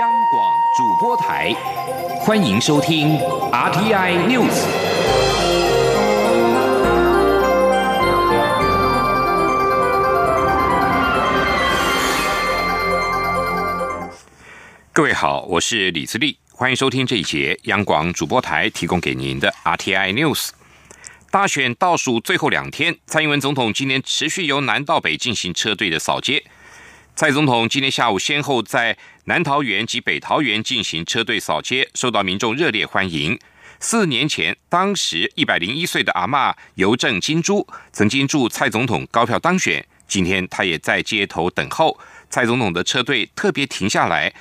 央广主播台，欢迎收听 RTI News。各位好，我是李自立，欢迎收听这一节央广主播台提供给您的 RTI News。大选倒数最后两天，蔡英文总统今天持续由南到北进行车队的扫街。蔡总统今天下午先后在南桃园及北桃园进行车队扫街，受到民众热烈欢迎。四年前，当时一百零一岁的阿嬷邮政金珠曾经祝蔡总统高票当选，今天他也在街头等候。蔡总统的车队特别停下来，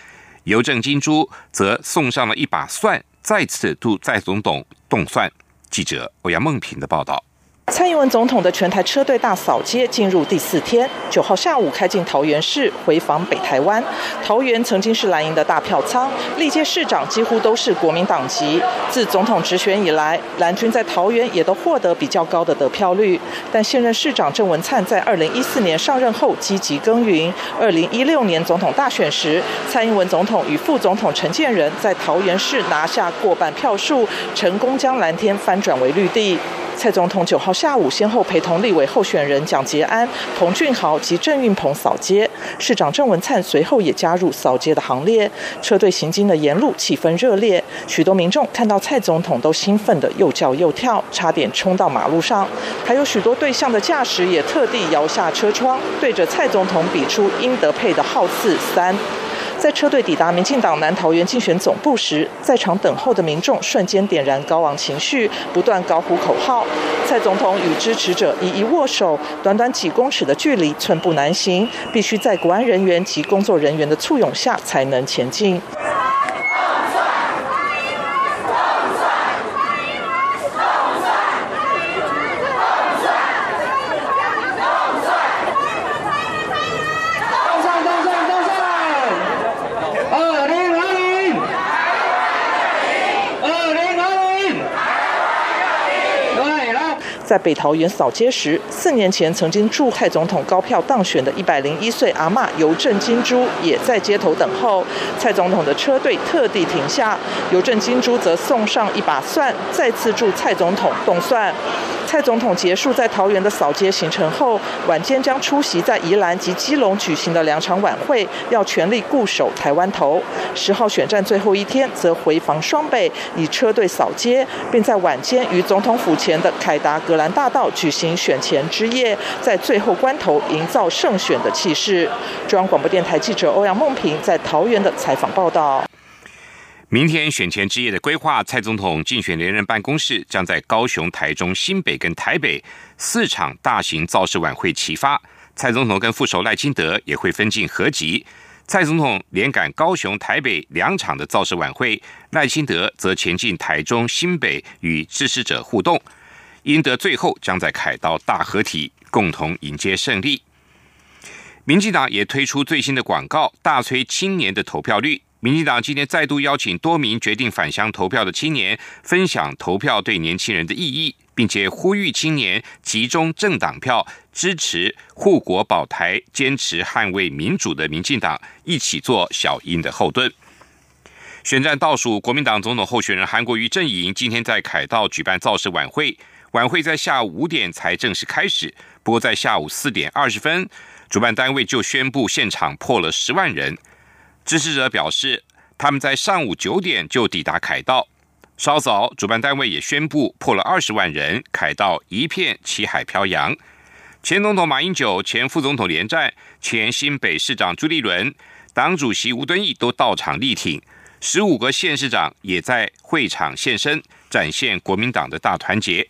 邮政金珠则送上了一把蒜，再次祝蔡总统动蒜。记者欧阳梦平的报道。蔡英文总统的全台车队大扫街进入第四天，九号下午开进桃园市，回访北台湾。桃园曾经是蓝营的大票仓，历届市长几乎都是国民党籍。自总统直选以来，蓝军在桃园也都获得比较高的得票率。但现任市长郑文灿在二零一四年上任后积极耕耘，二零一六年总统大选时，蔡英文总统与副总统陈建仁在桃园市拿下过半票数，成功将蓝天翻转为绿地。蔡总统九号下午先后陪同立委候选人蒋捷安、彭俊豪及郑运鹏扫街，市长郑文灿随后也加入扫街的行列。车队行经的沿路气氛热烈，许多民众看到蔡总统都兴奋的又叫又跳，差点冲到马路上。还有许多对向的驾驶也特地摇下车窗，对着蔡总统比出应得配的号次三。在车队抵达民进党南桃园竞选总部时，在场等候的民众瞬间点燃高昂情绪，不断高呼口号。蔡总统与支持者一一握手，短短几公尺的距离寸步难行，必须在国安人员及工作人员的簇拥下才能前进。在北桃园扫街时，四年前曾经驻蔡总统高票当选的一百零一岁阿嬷邮政金珠也在街头等候。蔡总统的车队特地停下，邮政金珠则送上一把蒜，再次祝蔡总统动蒜。蔡总统结束在桃园的扫街行程后，晚间将出席在宜兰及基隆举行的两场晚会，要全力固守台湾头。十号选战最后一天，则回防双北，以车队扫街，并在晚间于总统府前的凯达格兰南大道举行选前之夜，在最后关头营造胜选的气势。中央广播电台记者欧阳梦平在桃园的采访报道。明天选前之夜的规划，蔡总统竞选连任办公室将在高雄、台中、新北跟台北四场大型造势晚会齐发。蔡总统跟副手赖清德也会分进合集。蔡总统连赶高雄、台北两场的造势晚会，赖清德则前进台中、新北与支持者互动。英德最后将在凯道大合体，共同迎接胜利。民进党也推出最新的广告，大吹青年的投票率。民进党今天再度邀请多名决定返乡投票的青年，分享投票对年轻人的意义，并且呼吁青年集中政党票，支持护国保台、坚持捍卫民主的民进党，一起做小英的后盾。选战倒数，国民党总统候选人韩国瑜阵营今天在凯道举办造势晚会，晚会在下午五点才正式开始，不过在下午四点二十分，主办单位就宣布现场破了十万人。支持者表示，他们在上午九点就抵达凯道。稍早，主办单位也宣布破了二十万人，凯道一片旗海飘扬。前总统马英九、前副总统连战、前新北市长朱立伦、党主席吴敦义都到场力挺。十五个县市长也在会场现身，展现国民党的大团结。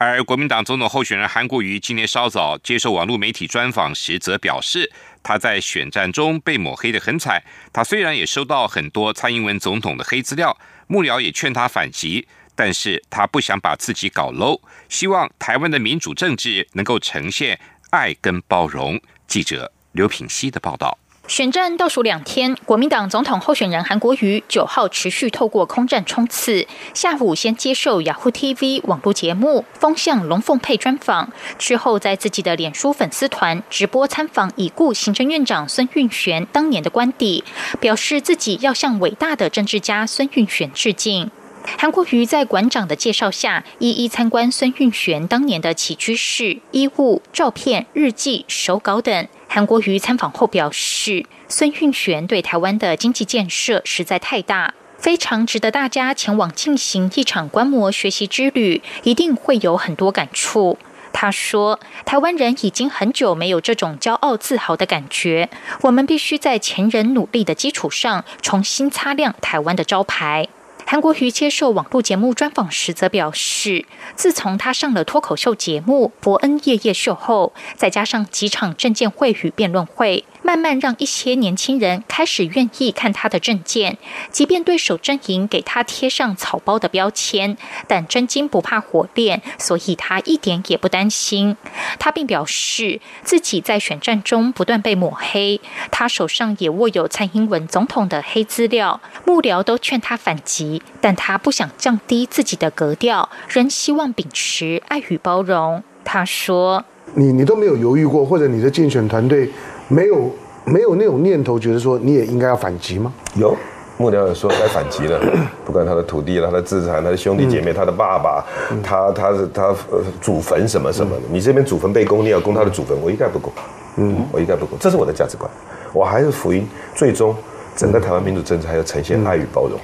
而国民党总统候选人韩国瑜今天稍早接受网络媒体专访时，则表示他在选战中被抹黑的很惨。他虽然也收到很多蔡英文总统的黑资料，幕僚也劝他反击，但是他不想把自己搞 low，希望台湾的民主政治能够呈现爱跟包容。记者刘品熙的报道。选战倒数两天，国民党总统候选人韩国瑜九号持续透过空战冲刺。下午先接受雅虎 TV 网络节目《风向龙凤配》专访，之后在自己的脸书粉丝团直播参访已故行政院长孙运璇当年的官邸，表示自己要向伟大的政治家孙运璇致敬。韩国瑜在馆长的介绍下，一一参观孙运璇当年的起居室、衣物、照片、日记、手稿等。韩国瑜参访后表示，孙运璇对台湾的经济建设实在太大，非常值得大家前往进行一场观摩学习之旅，一定会有很多感触。他说，台湾人已经很久没有这种骄傲自豪的感觉，我们必须在前人努力的基础上，重新擦亮台湾的招牌。韩国瑜接受网络节目专访时，则表示，自从他上了脱口秀节目《伯恩夜夜秀》后，再加上几场证监会与辩论会。慢慢让一些年轻人开始愿意看他的证件，即便对手阵营给他贴上草包的标签，但真金不怕火炼，所以他一点也不担心。他并表示自己在选战中不断被抹黑，他手上也握有蔡英文总统的黑资料，幕僚都劝他反击，但他不想降低自己的格调，仍希望秉持爱与包容。他说：“你你都没有犹豫过，或者你的竞选团队？”没有没有那种念头，觉得说你也应该要反击吗？有幕僚有说该反击了，不管他的土地他的资产、他的兄弟姐妹、他的爸爸，他他是他祖坟什么什么的，你这边祖坟被攻，你要攻他的祖坟，我一概不攻。嗯，我一概不攻，这是我的价值观。我还是福音，最终整个台湾民主政治还要呈现爱与包容。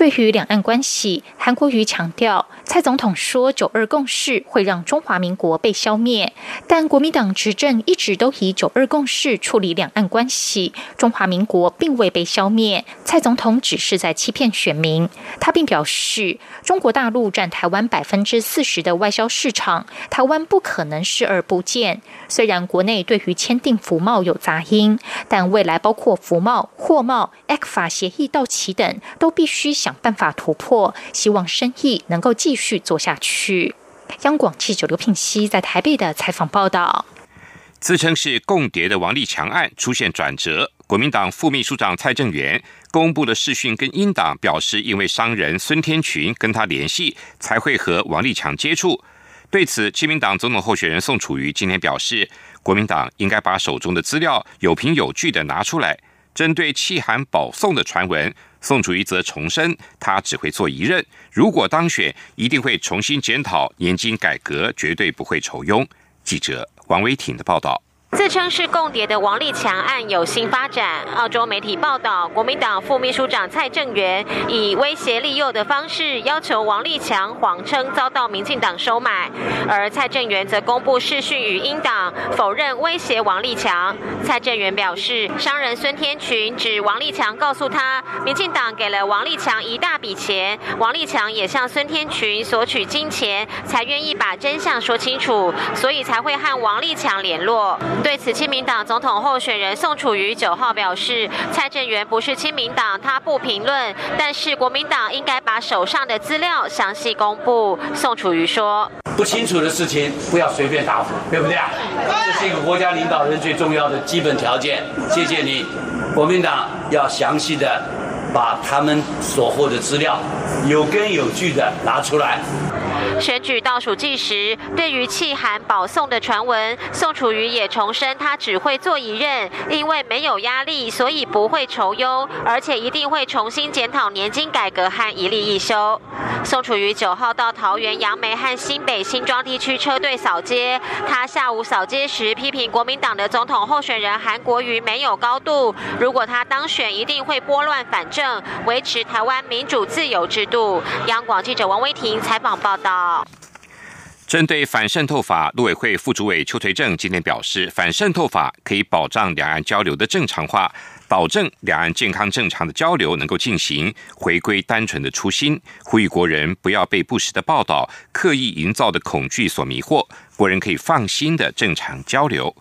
对于两岸关系，韩国瑜强调，蔡总统说“九二共识”会让中华民国被消灭，但国民党执政一直都以“九二共识”处理两岸关系，中华民国并未被消灭。蔡总统只是在欺骗选民。他并表示，中国大陆占台湾百分之四十的外销市场，台湾不可能视而不见。虽然国内对于签订服贸有杂音，但未来包括服贸、货贸、ECFA 协议到期等，都必须想。办法突破，希望生意能够继续做下去。央广记者刘品熙在台北的采访报道：自称是共谍的王立强案出现转折，国民党副秘书长蔡正元公布了视讯，跟英党表示，因为商人孙天群跟他联系，才会和王立强接触。对此，亲民党总统候选人宋楚瑜今天表示，国民党应该把手中的资料有凭有据的拿出来。针对弃韩保送的传闻。宋楚瑜则重申，他只会做一任，如果当选，一定会重新检讨年金改革，绝对不会愁庸。记者王威挺的报道。自称是共谍的王立强案有新发展。澳洲媒体报道，国民党副秘书长蔡正元以威胁利诱的方式要求王立强谎称遭到民进党收买，而蔡正元则公布视讯与英党否认威胁王立强。蔡正元表示，商人孙天群指王立强告诉他，民进党给了王立强一大笔钱，王立强也向孙天群索取金钱，才愿意把真相说清楚，所以才会和王立强联络。对此，亲民党总统候选人宋楚瑜九号表示，蔡正元不是亲民党，他不评论。但是国民党应该把手上的资料详细公布。宋楚瑜说：“不清楚的事情不要随便答复，对不对啊？这是一个国家领导人最重要的基本条件。谢谢你，国民党要详细的把他们所获的资料有根有据的拿出来。”选举倒数计时，对于弃韩保送的传闻，宋楚瑜也重申他只会做一任，因为没有压力，所以不会愁忧，而且一定会重新检讨年金改革和一例一休。宋楚瑜九号到桃园杨梅和新北新庄地区车队扫街，他下午扫街时批评国民党的总统候选人韩国瑜没有高度，如果他当选，一定会拨乱反正，维持台湾民主自由制度。央广记者王威婷采访报道。针对反渗透法，陆委会副主委邱垂正今天表示，反渗透法可以保障两岸交流的正常化，保证两岸健康正常的交流能够进行，回归单纯的初心，呼吁国人不要被不实的报道、刻意营造的恐惧所迷惑，国人可以放心的正常交流。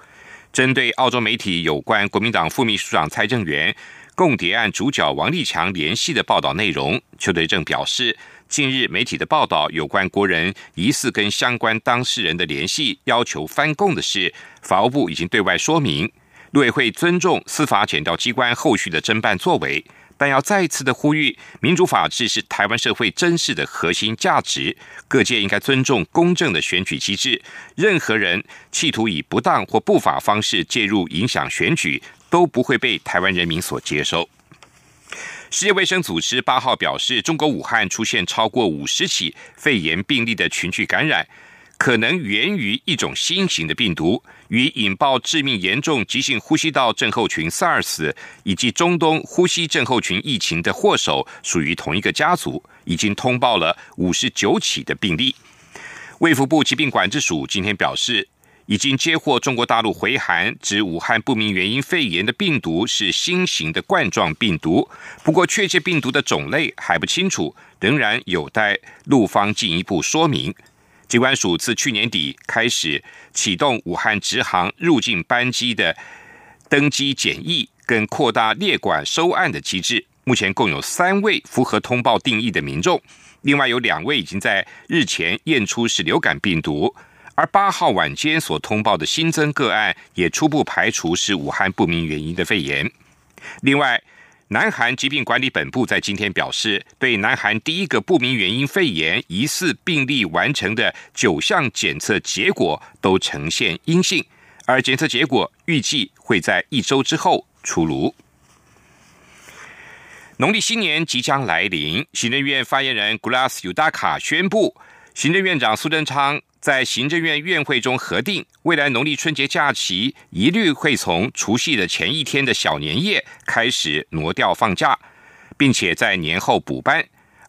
针对澳洲媒体有关国民党副秘书长蔡正元共谍案主角王立强联系的报道内容，邱垂正表示。近日媒体的报道，有关国人疑似跟相关当事人的联系，要求翻供的事，法务部已经对外说明。陆委会尊重司法检调机关后续的侦办作为，但要再一次的呼吁，民主法治是台湾社会真实的核心价值，各界应该尊重公正的选举机制。任何人企图以不当或不法方式介入影响选举，都不会被台湾人民所接受。世界卫生组织八号表示，中国武汉出现超过五十起肺炎病例的群聚感染。可能源于一种新型的病毒，与引爆致命严重急性呼吸道症候群 SARS 以及中东呼吸症候群疫情的祸首属于同一个家族，已经通报了五十九起的病例。卫福部疾病管制署今天表示，已经接获中国大陆回函，指武汉不明原因肺炎的病毒是新型的冠状病毒，不过确切病毒的种类还不清楚，仍然有待陆方进一步说明。机关署自去年底开始启动武汉直航入境班机的登机检疫，跟扩大列管收案的机制。目前共有三位符合通报定义的民众，另外有两位已经在日前验出是流感病毒，而八号晚间所通报的新增个案也初步排除是武汉不明原因的肺炎。另外。南韩疾病管理本部在今天表示，对南韩第一个不明原因肺炎疑似病例完成的九项检测结果都呈现阴性，而检测结果预计会在一周之后出炉。农历新年即将来临，行政院发言人 Glass Udaka 宣布，行政院长苏贞昌。在行政院院会中核定，未来农历春节假期一律会从除夕的前一天的小年夜开始挪调放假，并且在年后补班；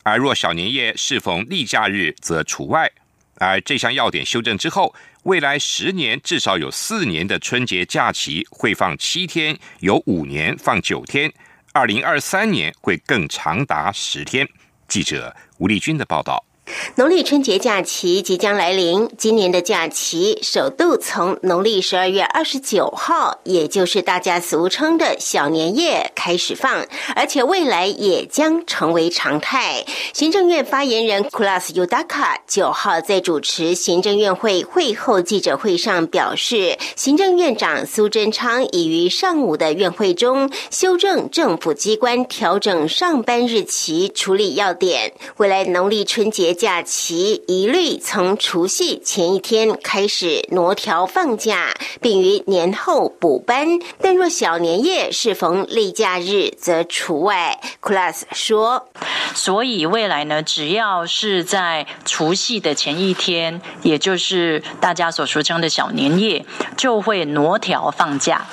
而若小年夜适逢例假日，则除外。而这项要点修正之后，未来十年至少有四年的春节假期会放七天，有五年放九天，二零二三年会更长达十天。记者吴丽君的报道。农历春节假期即将来临，今年的假期首度从农历十二月二十九号，也就是大家俗称的小年夜开始放，而且未来也将成为常态。行政院发言人 Kulas Udaka 九号在主持行政院会会后记者会上表示，行政院长苏贞昌已于上午的院会中修正政府机关调整上班日期处理要点，未来农历春节。假期一律从除夕前一天开始挪调放假，并于年后补班。但若小年夜适逢例假日，则除外。Class 说：“所以未来呢，只要是在除夕的前一天，也就是大家所俗称的小年夜，就会挪调放假。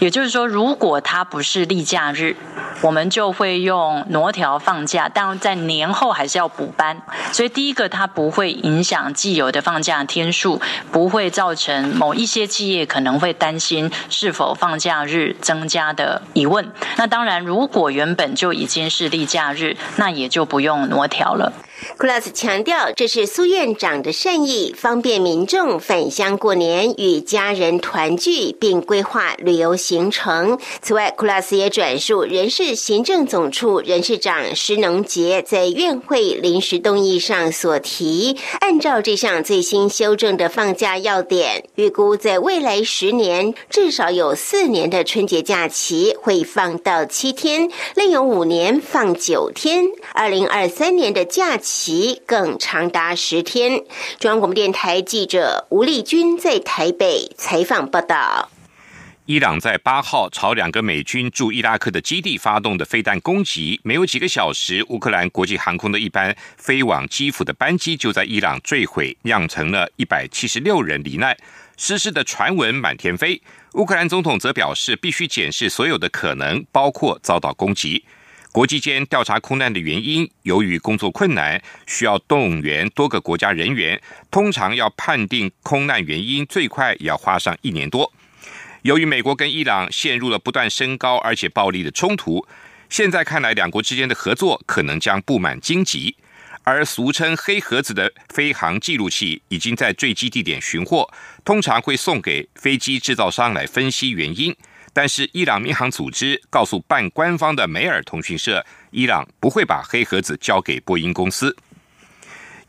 也就是说，如果它不是例假日，我们就会用挪调放假。但在年后还是要补班。”所以，第一个，它不会影响既有的放假天数，不会造成某一些企业可能会担心是否放假日增加的疑问。那当然，如果原本就已经是例假日，那也就不用挪调了。Class 强调，这是苏院长的善意，方便民众返乡过年，与家人团聚，并规划旅游行程。此外，Class 也转述人事行政总处人事长施能杰在院会临时动议上所提，按照这项最新修正的放假要点，预估在未来十年至少有四年的春节假期会放到七天，另有五年放九天。二零二三年的假期。更长达十天。中央广播电台记者吴丽君在台北采访报道：伊朗在八号朝两个美军驻伊拉克的基地发动的飞弹攻击，没有几个小时，乌克兰国际航空的一班飞往基辅的班机就在伊朗坠毁，酿成了一百七十六人罹难，失事的传闻满天飞。乌克兰总统则表示，必须检视所有的可能，包括遭到攻击。国际间调查空难的原因，由于工作困难，需要动员多个国家人员，通常要判定空难原因，最快也要花上一年多。由于美国跟伊朗陷入了不断升高而且暴力的冲突，现在看来两国之间的合作可能将布满荆棘。而俗称“黑盒子”的飞行记录器已经在坠机地点寻获，通常会送给飞机制造商来分析原因。但是，伊朗民航组织告诉半官方的梅尔通讯社，伊朗不会把黑盒子交给波音公司。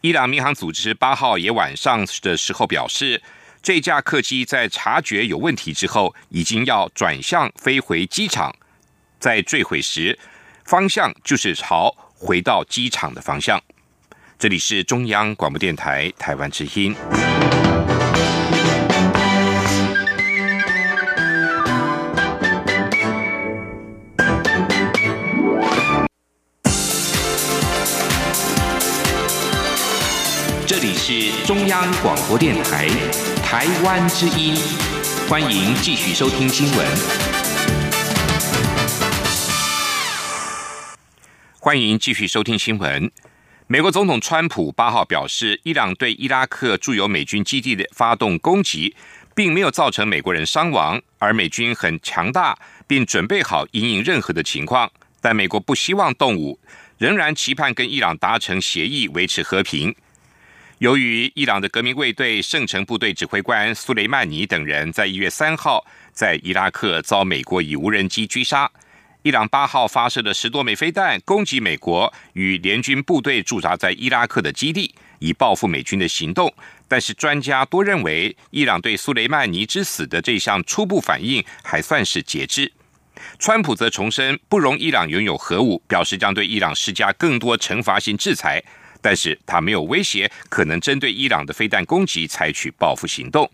伊朗民航组织八号也晚上的时候表示，这架客机在察觉有问题之后，已经要转向飞回机场，在坠毁时方向就是朝回到机场的方向。这里是中央广播电台台湾之音。中央广播电台台湾之音，欢迎继续收听新闻。欢迎继续收听新闻。美国总统川普八号表示，伊朗对伊拉克驻有美军基地的发动攻击，并没有造成美国人伤亡，而美军很强大，并准备好应应任何的情况。但美国不希望动武，仍然期盼跟伊朗达成协议，维持和平。由于伊朗的革命卫队圣城部队指挥官苏雷曼尼等人在一月三号在伊拉克遭美国以无人机狙杀，伊朗八号发射了十多枚飞弹攻击美国与联军部队驻扎在伊拉克的基地，以报复美军的行动。但是专家多认为，伊朗对苏雷曼尼之死的这项初步反应还算是节制。川普则重申不容伊朗拥有核武，表示将对伊朗施加更多惩罚性制裁。但是他没有威胁可能针对伊朗的飞弹攻击采取报复行动。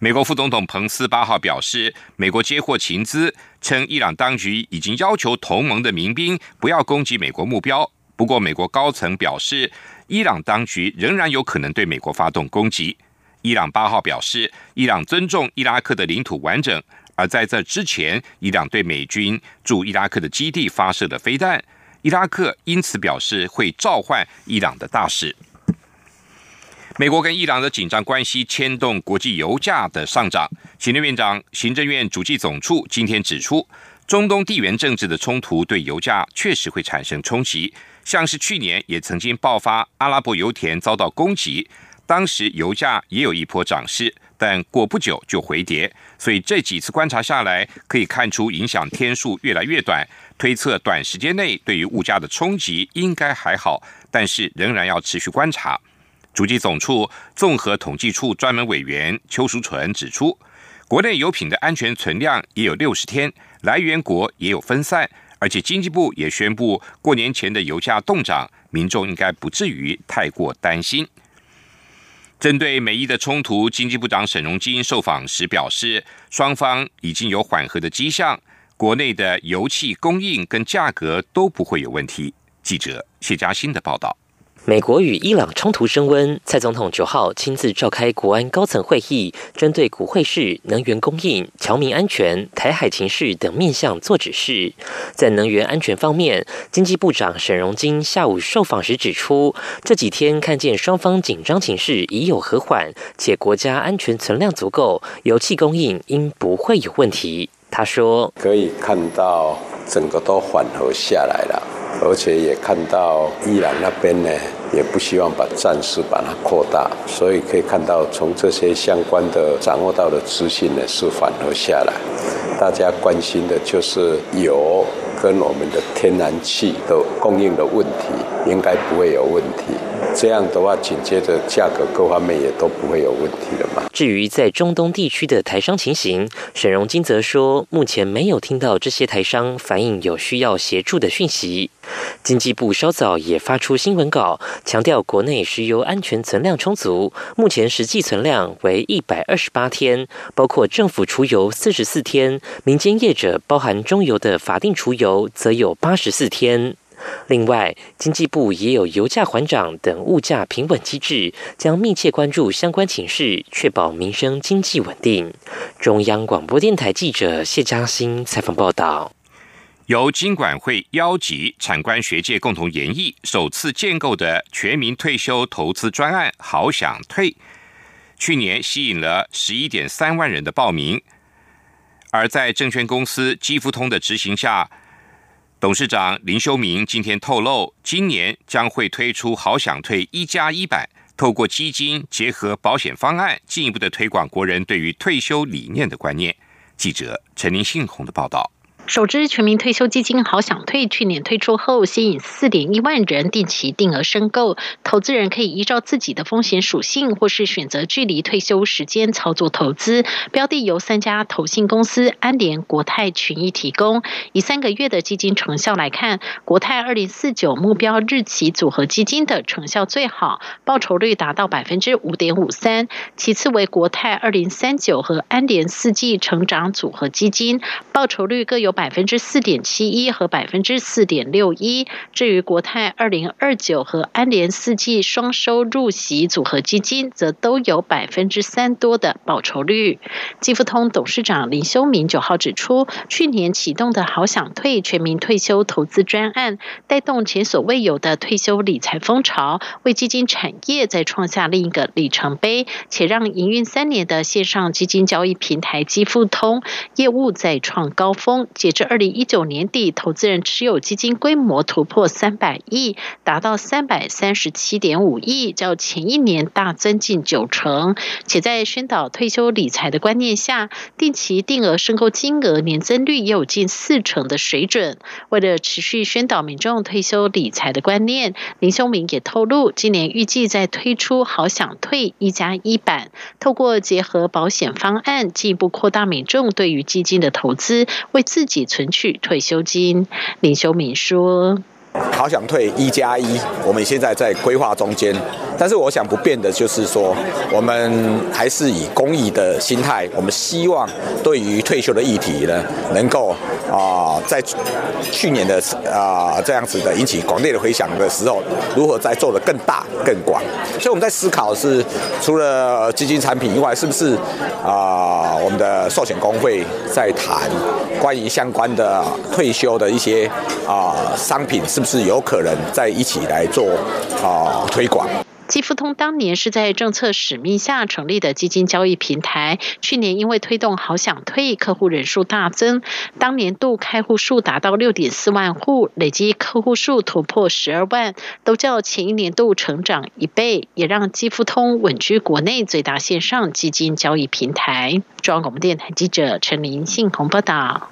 美国副总统彭斯八号表示，美国接获情资，称伊朗当局已经要求同盟的民兵不要攻击美国目标。不过，美国高层表示，伊朗当局仍然有可能对美国发动攻击。伊朗八号表示，伊朗尊重伊拉克的领土完整，而在这之前，伊朗对美军驻伊拉克的基地发射的飞弹。伊拉克因此表示会召唤伊朗的大使。美国跟伊朗的紧张关系牵动国际油价的上涨。行政院长、行政院主计总处今天指出，中东地缘政治的冲突对油价确实会产生冲击。像是去年也曾经爆发阿拉伯油田遭到攻击，当时油价也有一波涨势，但过不久就回跌。所以这几次观察下来，可以看出影响天数越来越短。推测短时间内对于物价的冲击应该还好，但是仍然要持续观察。主计总处综合统计处专门委员邱淑纯指出，国内油品的安全存量也有六十天，来源国也有分散，而且经济部也宣布过年前的油价动涨，民众应该不至于太过担心。针对美伊的冲突，经济部长沈荣金受访时表示，双方已经有缓和的迹象。国内的油气供应跟价格都不会有问题。记者谢佳欣的报道。美国与伊朗冲突升温，蔡总统九号亲自召开国安高层会议，针对股汇市、能源供应、侨民安全、台海情势等面向做指示。在能源安全方面，经济部长沈荣金下午受访时指出，这几天看见双方紧张情势已有和缓，且国家安全存量足够，油气供应应不会有问题。他说：“可以看到整个都缓和下来了，而且也看到伊朗那边呢，也不希望把战事把它扩大，所以可以看到从这些相关的掌握到的资讯呢是缓和下来。大家关心的就是油跟我们的天然气的供应的问题，应该不会有问题。”这样的话，紧接着价格各方面也都不会有问题了嘛。至于在中东地区的台商情形，沈荣金则说，目前没有听到这些台商反映有需要协助的讯息。经济部稍早也发出新闻稿，强调国内石油安全存量充足，目前实际存量为一百二十八天，包括政府储油四十四天，民间业者包含中油的法定储油则有八十四天。另外，经济部也有油价缓涨等物价平稳机制，将密切关注相关情势，确保民生经济稳定。中央广播电台记者谢嘉欣采访报道。由金管会邀集产官学界共同研议，首次建构的全民退休投资专案“好想退”，去年吸引了十一点三万人的报名，而在证券公司基富通的执行下。董事长林修明今天透露，今年将会推出“好想退一加一版”，透过基金结合保险方案，进一步的推广国人对于退休理念的观念。记者陈林信宏的报道。首支全民退休基金“好想退”去年推出后，吸引四点一万人定期定额申购。投资人可以依照自己的风险属性，或是选择距离退休时间操作投资。标的由三家投信公司安联、国泰、群益提供。以三个月的基金成效来看，国泰二零四九目标日期组合基金的成效最好，报酬率达到百分之五点五三。其次为国泰二零三九和安联四季成长组合基金，报酬率各有。百分之四点七一和百分之四点六一。至于国泰二零二九和安联四季双收入息组合基金，则都有百分之三多的报酬率。基富通董事长林修明九号指出，去年启动的好想退全民退休投资专案，带动前所未有的退休理财风潮，为基金产业再创下另一个里程碑，且让营运三年的线上基金交易平台基富通业务再创高峰。截至二零一九年底，投资人持有基金规模突破三百亿，达到三百三十七点五亿，较前一年大增近九成。且在宣导退休理财的观念下，定期定额申购金额年增率也有近四成的水准。为了持续宣导民众退休理财的观念，林修明也透露，今年预计在推出“好想退一加一版”，透过结合保险方案，进一步扩大民众对于基金的投资，为自己。存取退休金，林修敏说。好想退一加一，我们现在在规划中间，但是我想不变的就是说，我们还是以公益的心态，我们希望对于退休的议题呢，能够啊，在去年的啊这样子的引起广烈的回响的时候，如何再做的更大更广？所以我们在思考是，除了基金产品以外，是不是啊我们的寿险工会在谈关于相关的退休的一些啊商品，是不是？是有可能在一起来做啊推广。基富通当年是在政策使命下成立的基金交易平台，去年因为推动好想退，客户人数大增，当年度开户数达到六点四万户，累计客户数突破十二万，都较前一年度成长一倍，也让基富通稳居国内最大线上基金交易平台。中央广播电台记者陈林信鸿报道。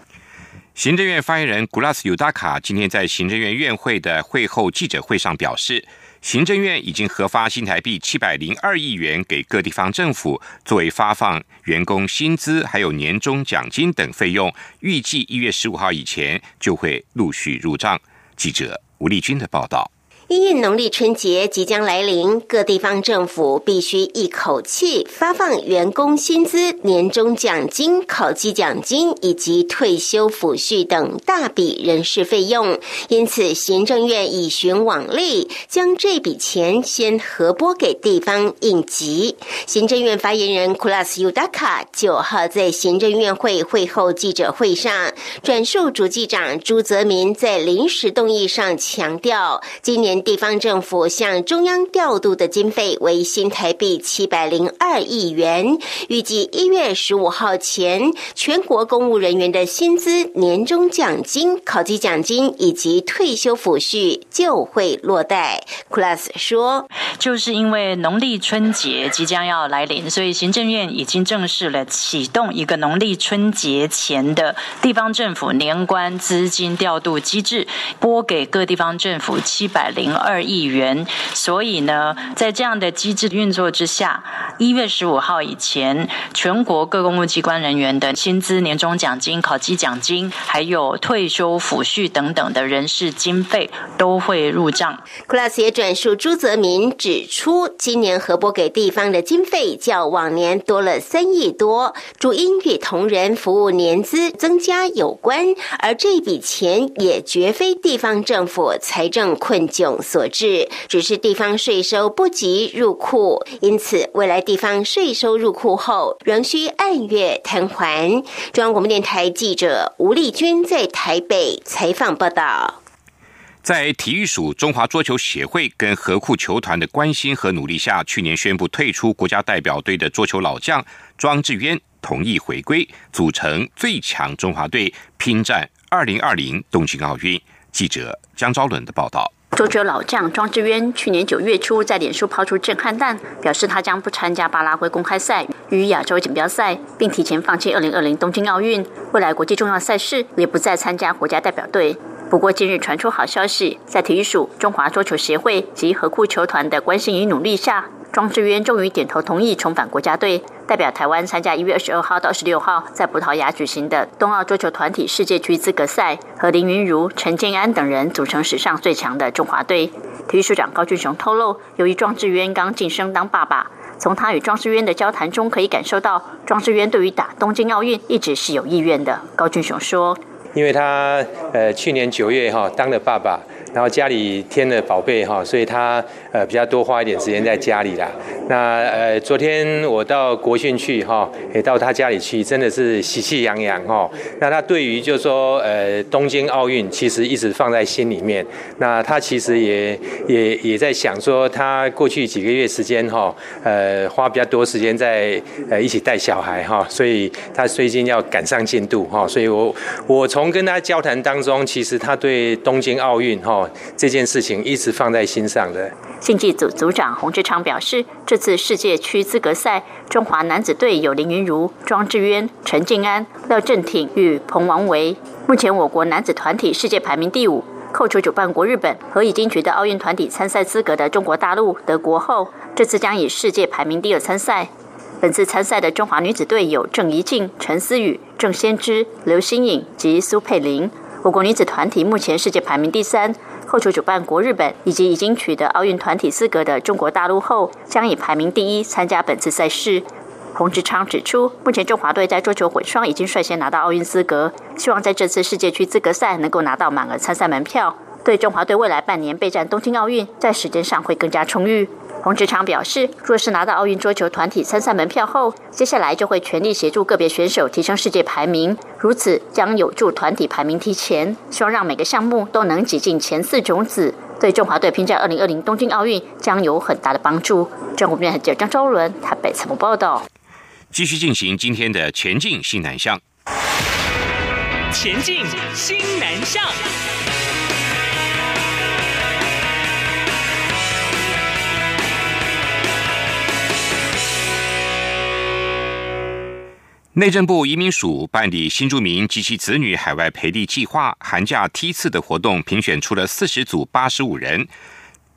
行政院发言人古拉斯尤达卡今天在行政院院会的会后记者会上表示，行政院已经核发新台币七百零二亿元给各地方政府，作为发放员工薪资还有年终奖金等费用，预计一月十五号以前就会陆续入账。记者吴丽君的报道。因应农历春节即将来临，各地方政府必须一口气发放员工薪资、年终奖金、考绩奖金以及退休抚恤等大笔人事费用。因此，行政院以循往例，将这笔钱先核拨给地方应急。行政院发言人 Kulas Udaka 九号在行政院会会后记者会上转述主计长朱泽民在临时动议上强调，今年。地方政府向中央调度的经费为新台币七百零二亿元，预计一月十五号前，全国公务人员的薪资、年终奖金、考绩奖金以及退休抚恤就会落袋。Class 说，就是因为农历春节即将要来临，所以行政院已经正式了启动一个农历春节前的地方政府年关资金调度机制，拨给各地方政府七百零。零二亿元，所以呢，在这样的机制运作之下，一月十五号以前，全国各公务机关人员的薪资、年终奖金、考绩奖金，还有退休抚恤等等的人事经费都会入账。Class 也转述朱泽民指出，今年核拨给地方的经费较往年多了三亿多，主因与同仁服务年资增加有关，而这笔钱也绝非地方政府财政困窘。所致，只是地方税收不及入库，因此未来地方税收入库后，仍需按月摊还。中央广播电台记者吴丽君在台北采访报道。在体育署中华桌球协会跟河库球团的关心和努力下，去年宣布退出国家代表队的桌球老将庄智渊同意回归，组成最强中华队，拼战二零二零东京奥运。记者江昭伦的报道。桌球老将庄智渊去年九月初在脸书抛出震撼弹，表示他将不参加巴拉圭公开赛与亚洲锦标赛，并提前放弃二零二零东京奥运未来国际重要赛事，也不再参加国家代表队。不过近日传出好消息，在体育署、中华桌球协会及合库球团的关心与努力下，庄智渊终于点头同意重返国家队。代表台湾参加一月二十二号到二十六号在葡萄牙举行的冬奥桌球团体世界区资格赛，和林云如、陈建安等人组成史上最强的中华队。体育署长高俊雄透露，由于庄智渊刚晋升当爸爸，从他与庄智渊的交谈中可以感受到，庄智渊对于打东京奥运一直是有意愿的。高俊雄说：“因为他呃去年九月哈当了爸爸。”然后家里添了宝贝哈，所以他呃比较多花一点时间在家里啦。那呃昨天我到国训去哈，也到他家里去，真的是喜气洋洋哈。那他对于就说呃东京奥运其实一直放在心里面。那他其实也也也在想说，他过去几个月时间哈，呃花比较多时间在呃一起带小孩哈，所以他最近要赶上进度哈。所以我我从跟他交谈当中，其实他对东京奥运哈。这件事情一直放在心上的。竞技组组长洪志昌表示，这次世界区资格赛，中华男子队有林云如、庄智渊、陈静安、廖振挺与彭王维。目前我国男子团体世界排名第五，扣除主办国日本和已经取得奥运团体参赛资格的中国大陆、德国后，这次将以世界排名第二参赛。本次参赛的中华女子队有郑怡静、陈思雨、郑先知、刘欣颖及苏佩玲。我国女子团体目前世界排名第三。后球主办国日本以及已经取得奥运团体资格的中国大陆后，将以排名第一参加本次赛事。洪志昌指出，目前中华队在桌球混双已经率先拿到奥运资格，希望在这次世界区资格赛能够拿到满额参赛门票，对中华队未来半年备战东京奥运在时间上会更加充裕。洪志昌表示，若是拿到奥运桌球团体参赛门票后，接下来就会全力协助个别选手提升世界排名，如此将有助团体排名提前，希望让每个项目都能挤进前四种子，对中华队拼战二零二零东京奥运将有很大的帮助。中国面记者张昭伦台北采访报道。继续进行今天的前进新南向，前进新南向。内政部移民署办理新住民及其子女海外培力计划寒假梯次的活动，评选出了四十组八十五人，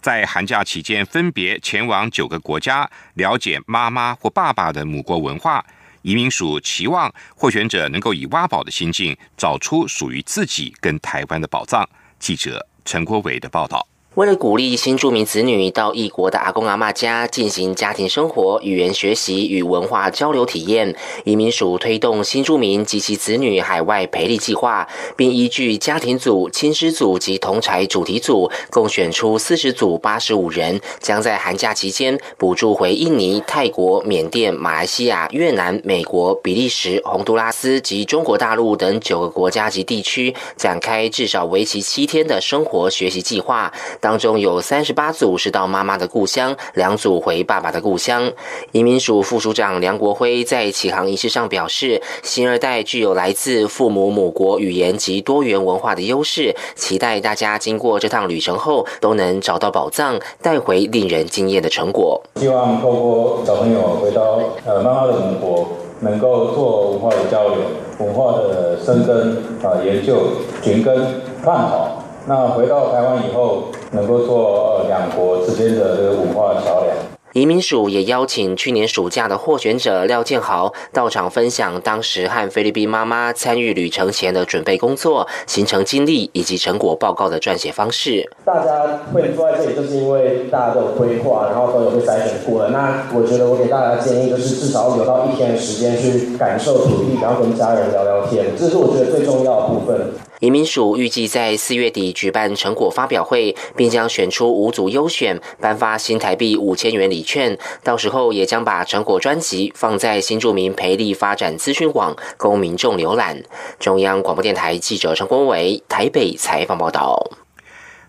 在寒假期间分别前往九个国家，了解妈妈或爸爸的母国文化。移民署期望获选者能够以挖宝的心境，找出属于自己跟台湾的宝藏。记者陈国伟的报道。为了鼓励新住民子女到异国的阿公阿妈家进行家庭生活、语言学习与文化交流体验，移民署推动新住民及其子女海外培力计划，并依据家庭组、亲师组及同才主题组，共选出四十组八十五人，将在寒假期间补助回印尼、泰国、缅甸、马来西亚、越南、美国、比利时、洪都拉斯及中国大陆等九个国家及地区，展开至少为期七天的生活学习计划。当中有三十八组是到妈妈的故乡，两组回爸爸的故乡。移民署副署长梁国辉在启航仪式上表示，新二代具有来自父母母国语言及多元文化的优势，期待大家经过这趟旅程后都能找到宝藏，带回令人惊艳的成果。希望透过小朋友回到呃妈妈的母国，能够做文化的交流、文化的深耕啊研究、寻根探讨。那回到台湾以后，能够做呃两国之间的这个文化桥梁。移民署也邀请去年暑假的获选者廖建豪到场分享当时和菲律宾妈妈参与旅程前的准备工作、行程经历以及成果报告的撰写方式。大家会坐在这里，就是因为大家都有规划，然后都有被筛选过了。那我觉得我给大家的建议就是，至少留到一天的时间去感受土地，然后跟家人聊聊天，这是我觉得最重要的部分。移民署预计在四月底举办成果发表会，并将选出五组优选，颁发新台币五千元礼券。到时候也将把成果专辑放在新住民培力发展资讯网，供民众浏览。中央广播电台记者陈国伟台北采访报道。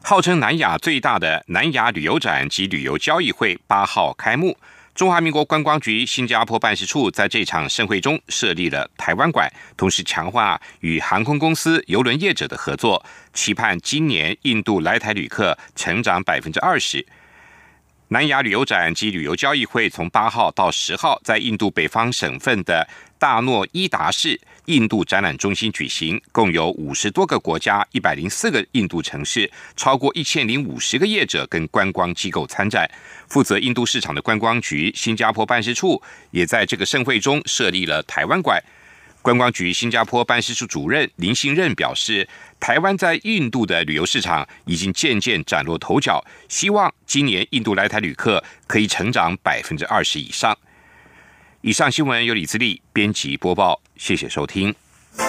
号称南亚最大的南亚旅游展及旅游交易会八号开幕。中华民国观光局新加坡办事处在这场盛会中设立了台湾馆，同时强化与航空公司、邮轮业者的合作，期盼今年印度来台旅客成长百分之二十。南亚旅游展及旅游交易会从八号到十号在印度北方省份的大诺伊达市印度展览中心举行，共有五十多个国家、一百零四个印度城市，超过一千零五十个业者跟观光机构参展。负责印度市场的观光局新加坡办事处也在这个盛会中设立了台湾馆。观光局新加坡办事处主任林信任表示，台湾在印度的旅游市场已经渐渐崭露头角，希望今年印度来台旅客可以成长百分之二十以上。以上新闻由李自力编辑播报，谢谢收听。